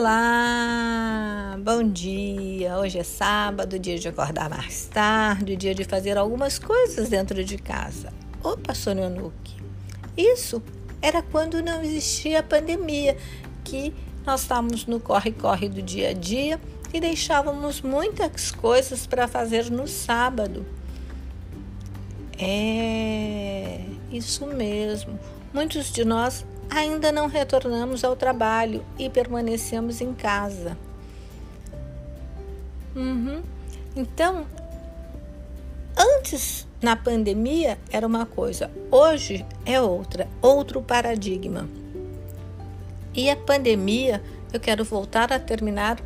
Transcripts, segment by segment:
Olá, bom dia. Hoje é sábado, dia de acordar mais tarde, dia de fazer algumas coisas dentro de casa. Opa, Sônia Nuke. Isso era quando não existia a pandemia, que nós estávamos no corre-corre do dia a dia e deixávamos muitas coisas para fazer no sábado. É, isso mesmo. Muitos de nós ainda não retornamos ao trabalho e permanecemos em casa. Uhum. Então, antes na pandemia era uma coisa, hoje é outra, outro paradigma. E a pandemia, eu quero voltar a terminar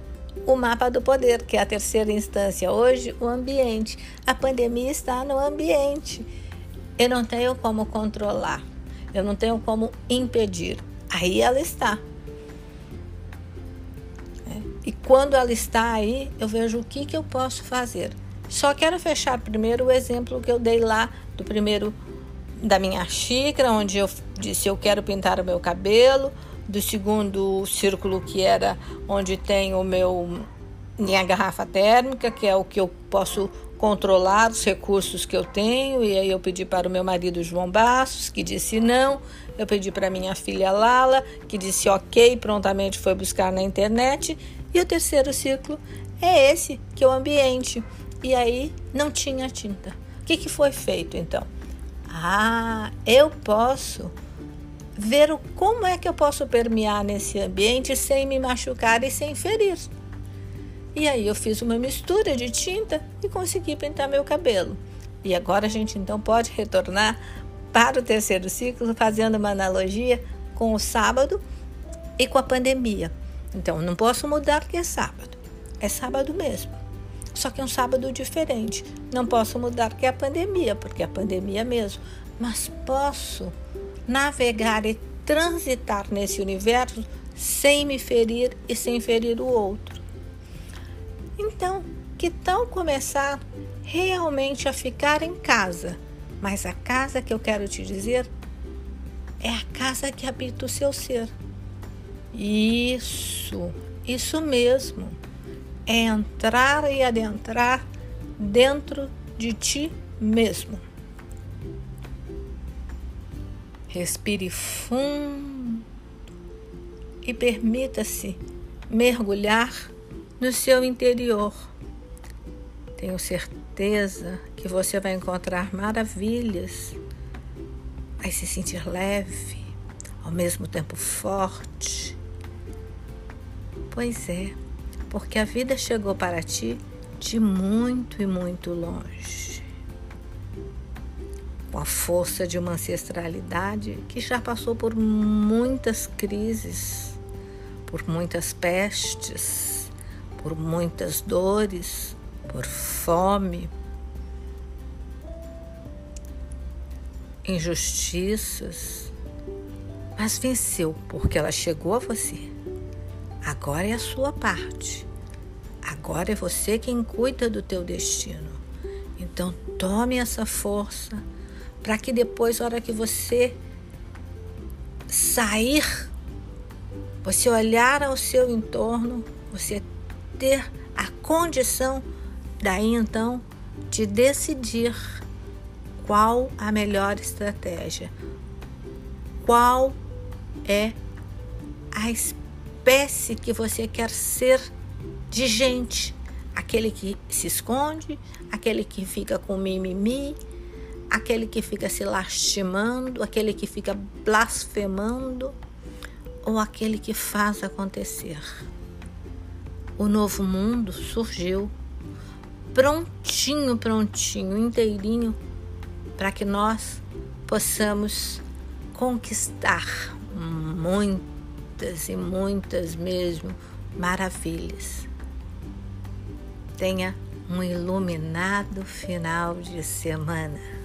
o mapa do poder, que é a terceira instância. Hoje, o ambiente. A pandemia está no ambiente. Eu não tenho como controlar. Eu não tenho como impedir. Aí ela está. É. E quando ela está aí, eu vejo o que, que eu posso fazer. Só quero fechar primeiro o exemplo que eu dei lá do primeiro da minha xícara, onde eu disse eu quero pintar o meu cabelo, do segundo círculo que era onde tem o meu minha garrafa térmica, que é o que eu posso controlar os recursos que eu tenho. E aí eu pedi para o meu marido João Bastos, que disse não. Eu pedi para minha filha Lala, que disse ok, prontamente foi buscar na internet. E o terceiro ciclo é esse, que é o ambiente. E aí não tinha tinta. O que, que foi feito então? Ah, eu posso ver o, como é que eu posso permear nesse ambiente sem me machucar e sem ferir. E aí eu fiz uma mistura de tinta e consegui pintar meu cabelo. E agora a gente então pode retornar para o terceiro ciclo, fazendo uma analogia com o sábado e com a pandemia. Então, não posso mudar porque é sábado. É sábado mesmo. Só que é um sábado diferente. Não posso mudar porque é a pandemia, porque é a pandemia mesmo. Mas posso navegar e transitar nesse universo sem me ferir e sem ferir o outro. Então, que tal começar realmente a ficar em casa? Mas a casa que eu quero te dizer é a casa que habita o seu ser. Isso, isso mesmo. É entrar e adentrar dentro de ti mesmo. Respire fundo e permita-se mergulhar no seu interior. Tenho certeza que você vai encontrar maravilhas, vai se sentir leve, ao mesmo tempo forte. Pois é, porque a vida chegou para ti de muito e muito longe com a força de uma ancestralidade que já passou por muitas crises, por muitas pestes, por muitas dores, por fome, injustiças, mas venceu porque ela chegou a você. Agora é a sua parte. Agora é você quem cuida do teu destino. Então tome essa força para que depois, na hora que você sair, você olhar ao seu entorno, você ter a condição daí então de decidir qual a melhor estratégia, qual é a espécie que você quer ser de gente, aquele que se esconde, aquele que fica com mimimi, aquele que fica se lastimando, aquele que fica blasfemando ou aquele que faz acontecer. O novo mundo surgiu prontinho, prontinho, inteirinho para que nós possamos conquistar muitas e muitas mesmo maravilhas. Tenha um iluminado final de semana.